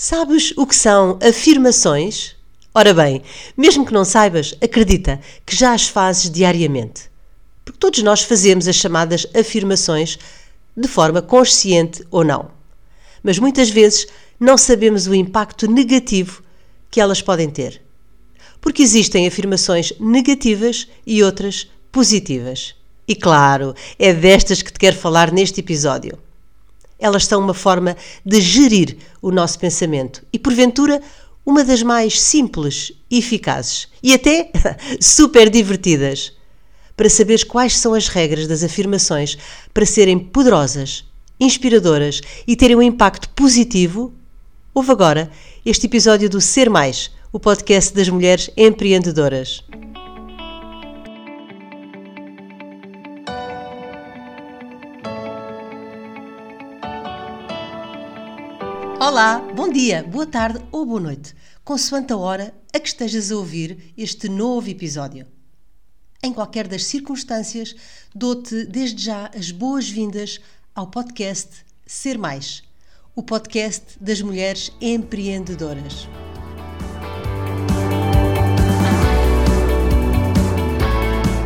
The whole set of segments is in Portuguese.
Sabes o que são afirmações? Ora bem, mesmo que não saibas, acredita que já as fazes diariamente. Porque todos nós fazemos as chamadas afirmações de forma consciente ou não. Mas muitas vezes não sabemos o impacto negativo que elas podem ter. Porque existem afirmações negativas e outras positivas. E claro, é destas que te quero falar neste episódio. Elas são uma forma de gerir o nosso pensamento e, porventura, uma das mais simples e eficazes e até super divertidas. Para saberes quais são as regras das afirmações para serem poderosas, inspiradoras e terem um impacto positivo, ouve agora este episódio do Ser Mais, o podcast das mulheres empreendedoras. Olá, bom dia, boa tarde ou boa noite, consoante a hora a que estejas a ouvir este novo episódio. Em qualquer das circunstâncias, dou-te desde já as boas-vindas ao podcast Ser Mais, o podcast das mulheres empreendedoras.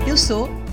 Eu sou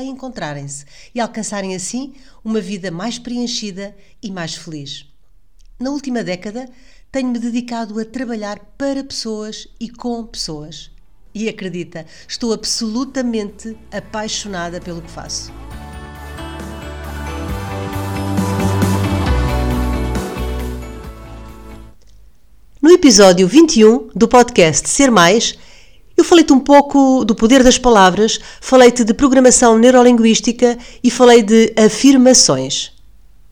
a encontrarem-se e alcançarem assim uma vida mais preenchida e mais feliz. Na última década, tenho-me dedicado a trabalhar para pessoas e com pessoas. E acredita, estou absolutamente apaixonada pelo que faço. No episódio 21 do podcast Ser Mais, eu falei-te um pouco do poder das palavras, falei-te de programação neurolinguística e falei de afirmações.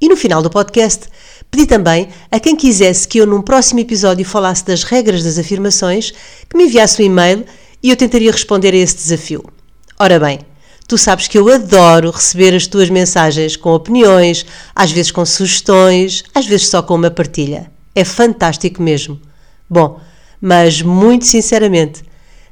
E no final do podcast, pedi também a quem quisesse que eu num próximo episódio falasse das regras das afirmações que me enviasse um e-mail e eu tentaria responder a esse desafio. Ora bem, tu sabes que eu adoro receber as tuas mensagens com opiniões, às vezes com sugestões, às vezes só com uma partilha. É fantástico mesmo. Bom, mas muito sinceramente,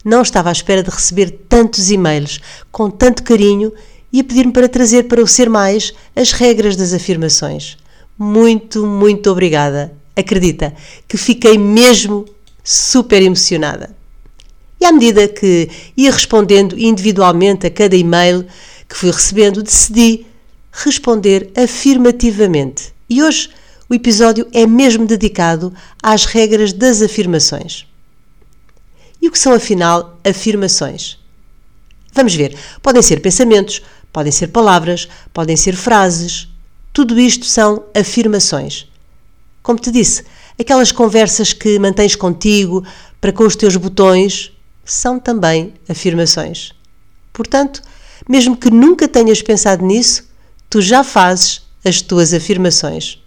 não estava à espera de receber tantos e-mails com tanto carinho e a pedir-me para trazer para o Ser Mais as regras das afirmações. Muito, muito obrigada. Acredita que fiquei mesmo super emocionada. E à medida que ia respondendo individualmente a cada e-mail que fui recebendo, decidi responder afirmativamente. E hoje o episódio é mesmo dedicado às regras das afirmações. E o que são, afinal, afirmações? Vamos ver. Podem ser pensamentos, podem ser palavras, podem ser frases. Tudo isto são afirmações. Como te disse, aquelas conversas que mantens contigo para com os teus botões são também afirmações. Portanto, mesmo que nunca tenhas pensado nisso, tu já fazes as tuas afirmações.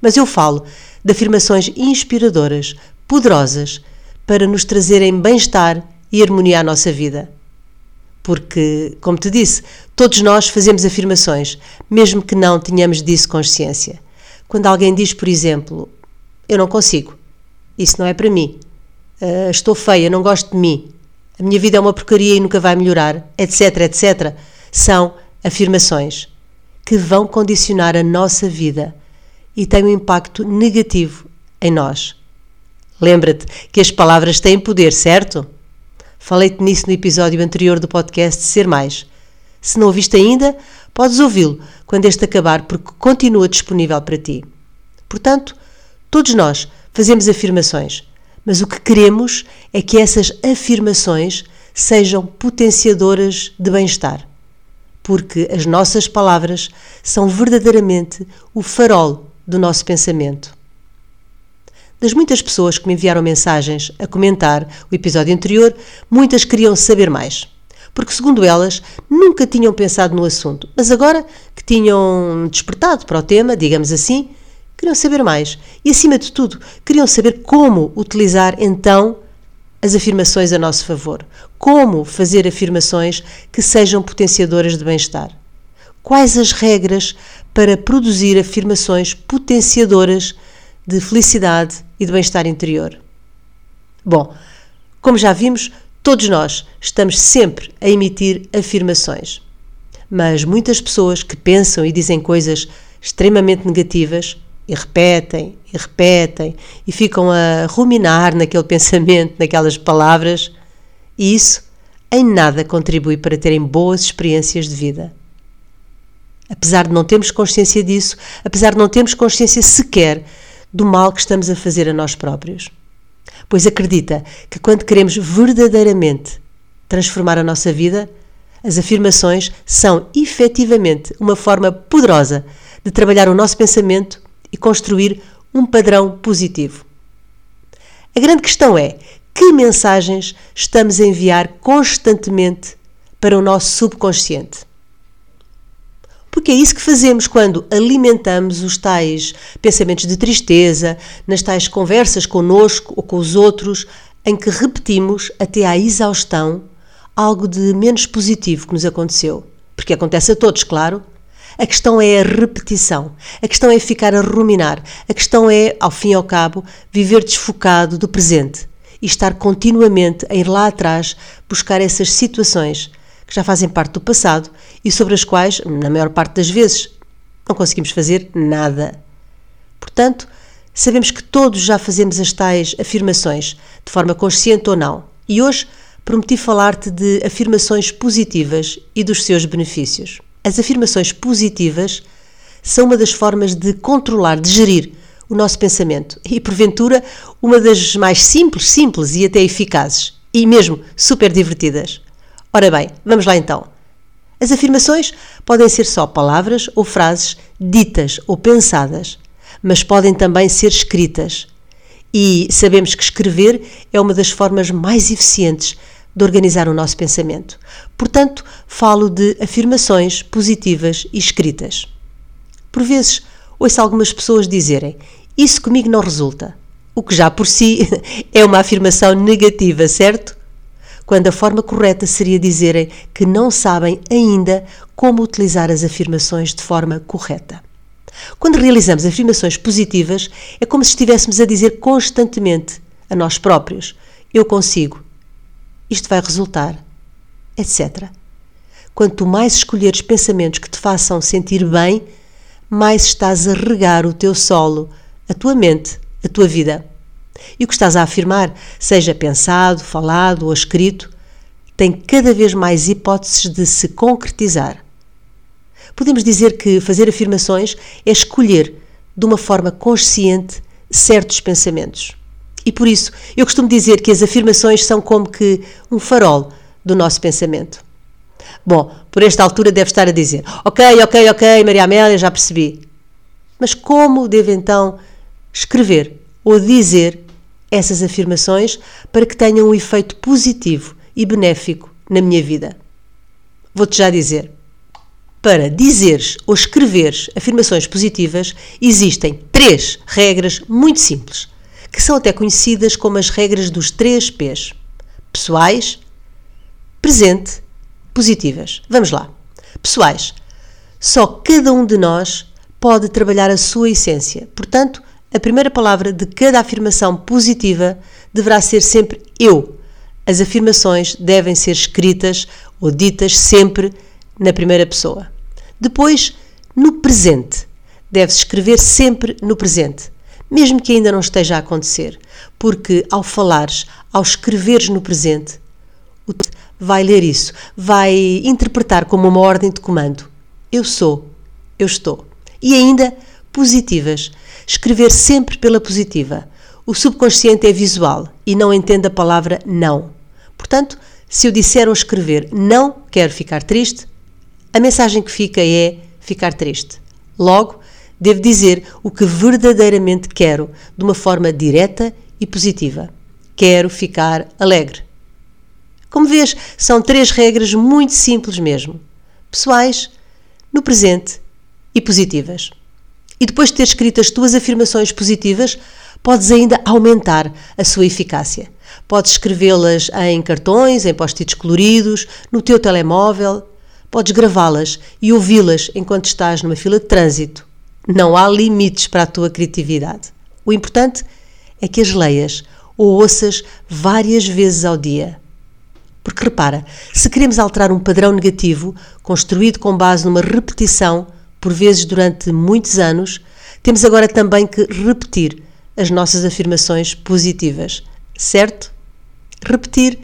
Mas eu falo de afirmações inspiradoras, poderosas, para nos trazerem bem-estar e harmonia à nossa vida. Porque, como te disse, todos nós fazemos afirmações, mesmo que não tenhamos disso consciência. Quando alguém diz, por exemplo, eu não consigo, isso não é para mim, uh, estou feia, não gosto de mim, a minha vida é uma porcaria e nunca vai melhorar, etc, etc, são afirmações que vão condicionar a nossa vida e têm um impacto negativo em nós. Lembra-te que as palavras têm poder, certo? Falei-te nisso no episódio anterior do podcast Ser Mais. Se não ouviste ainda, podes ouvi-lo quando este acabar, porque continua disponível para ti. Portanto, Todos nós fazemos afirmações, mas o que queremos é que essas afirmações sejam potenciadoras de bem-estar, porque as nossas palavras são verdadeiramente o farol do nosso pensamento. Das muitas pessoas que me enviaram mensagens a comentar o episódio anterior, muitas queriam saber mais. Porque, segundo elas, nunca tinham pensado no assunto, mas agora que tinham despertado para o tema, digamos assim, queriam saber mais. E, acima de tudo, queriam saber como utilizar então as afirmações a nosso favor. Como fazer afirmações que sejam potenciadoras de bem-estar. Quais as regras para produzir afirmações potenciadoras de felicidade e de bem-estar interior? Bom, como já vimos, todos nós estamos sempre a emitir afirmações. Mas muitas pessoas que pensam e dizem coisas extremamente negativas e repetem e repetem e ficam a ruminar naquele pensamento, naquelas palavras, e isso em nada contribui para terem boas experiências de vida. Apesar de não termos consciência disso, apesar de não termos consciência sequer do mal que estamos a fazer a nós próprios. Pois acredita que quando queremos verdadeiramente transformar a nossa vida, as afirmações são efetivamente uma forma poderosa de trabalhar o nosso pensamento e construir um padrão positivo. A grande questão é que mensagens estamos a enviar constantemente para o nosso subconsciente. Porque é isso que fazemos quando alimentamos os tais pensamentos de tristeza, nas tais conversas connosco ou com os outros, em que repetimos até à exaustão algo de menos positivo que nos aconteceu. Porque acontece a todos, claro. A questão é a repetição, a questão é ficar a ruminar, a questão é, ao fim e ao cabo, viver desfocado do presente e estar continuamente a ir lá atrás buscar essas situações que já fazem parte do passado e sobre as quais, na maior parte das vezes, não conseguimos fazer nada. Portanto, sabemos que todos já fazemos as tais afirmações, de forma consciente ou não, e hoje prometi falar-te de afirmações positivas e dos seus benefícios. As afirmações positivas são uma das formas de controlar, de gerir o nosso pensamento e, porventura, uma das mais simples, simples e até eficazes e mesmo super divertidas. Ora bem, vamos lá então. As afirmações podem ser só palavras ou frases ditas ou pensadas, mas podem também ser escritas. E sabemos que escrever é uma das formas mais eficientes de organizar o nosso pensamento. Portanto, falo de afirmações positivas e escritas. Por vezes, ouço algumas pessoas dizerem: Isso comigo não resulta. O que já por si é uma afirmação negativa, certo? Quando a forma correta seria dizerem que não sabem ainda como utilizar as afirmações de forma correta. Quando realizamos afirmações positivas, é como se estivéssemos a dizer constantemente a nós próprios: Eu consigo, isto vai resultar, etc. Quanto mais escolheres pensamentos que te façam sentir bem, mais estás a regar o teu solo, a tua mente, a tua vida. E o que estás a afirmar, seja pensado, falado ou escrito, tem cada vez mais hipóteses de se concretizar. Podemos dizer que fazer afirmações é escolher de uma forma consciente certos pensamentos. E por isso eu costumo dizer que as afirmações são como que um farol do nosso pensamento. Bom, por esta altura deve estar a dizer: Ok, ok, ok, Maria Amélia, já percebi. Mas como devo então escrever ou dizer essas afirmações para que tenham um efeito positivo e benéfico na minha vida. Vou-te já dizer. Para dizeres ou escreveres afirmações positivas, existem três regras muito simples, que são até conhecidas como as regras dos três P's: pessoais, presente, positivas. Vamos lá. Pessoais. Só cada um de nós pode trabalhar a sua essência. Portanto, a primeira palavra de cada afirmação positiva deverá ser sempre eu. As afirmações devem ser escritas ou ditas sempre na primeira pessoa. Depois, no presente. Deve-se escrever sempre no presente, mesmo que ainda não esteja a acontecer, porque ao falares, ao escreveres no presente, o vai ler isso, vai interpretar como uma ordem de comando. Eu sou, eu estou. E ainda positivas Escrever sempre pela positiva. O subconsciente é visual e não entende a palavra não. Portanto, se eu disser ou escrever não quero ficar triste, a mensagem que fica é ficar triste. Logo, devo dizer o que verdadeiramente quero, de uma forma direta e positiva. Quero ficar alegre. Como vês, são três regras muito simples mesmo. Pessoais, no presente e positivas. E depois de ter escrito as tuas afirmações positivas, podes ainda aumentar a sua eficácia. Podes escrevê-las em cartões, em post-its coloridos, no teu telemóvel. Podes gravá-las e ouvi-las enquanto estás numa fila de trânsito. Não há limites para a tua criatividade. O importante é que as leias ou ouças várias vezes ao dia. Porque repara, se queremos alterar um padrão negativo, construído com base numa repetição, por vezes durante muitos anos, temos agora também que repetir as nossas afirmações positivas, certo? Repetir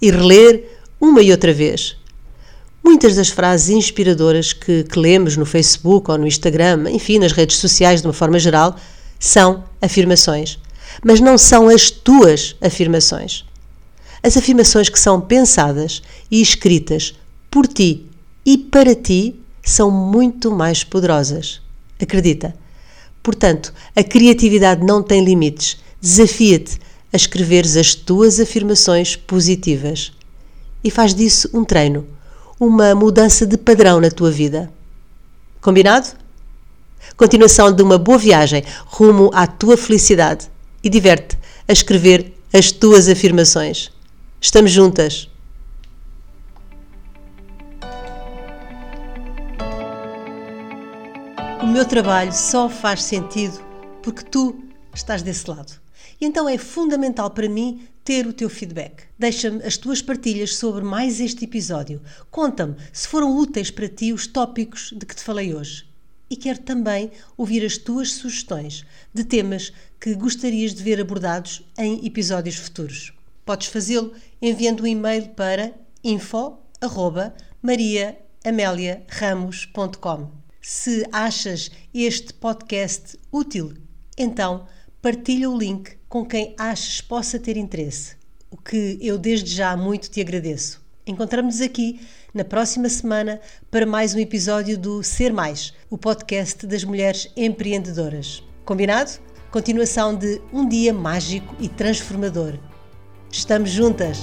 e reler uma e outra vez. Muitas das frases inspiradoras que, que lemos no Facebook ou no Instagram, enfim, nas redes sociais de uma forma geral, são afirmações. Mas não são as tuas afirmações. As afirmações que são pensadas e escritas por ti e para ti são muito mais poderosas. Acredita. Portanto, a criatividade não tem limites. Desafia-te a escreveres as tuas afirmações positivas. E faz disso um treino, uma mudança de padrão na tua vida. Combinado? Continuação de uma boa viagem rumo à tua felicidade e diverte a escrever as tuas afirmações. Estamos juntas! Meu trabalho só faz sentido porque tu estás desse lado. E então é fundamental para mim ter o teu feedback. Deixa-me as tuas partilhas sobre mais este episódio. Conta-me se foram úteis para ti os tópicos de que te falei hoje. E quero também ouvir as tuas sugestões de temas que gostarias de ver abordados em episódios futuros. Podes fazê-lo enviando um e-mail para info@mariaameliaramos.com. Se achas este podcast útil, então partilha o link com quem achas possa ter interesse, o que eu desde já muito te agradeço. Encontramos-nos aqui na próxima semana para mais um episódio do Ser Mais, o podcast das mulheres empreendedoras. Combinado? Continuação de um dia mágico e transformador. Estamos juntas!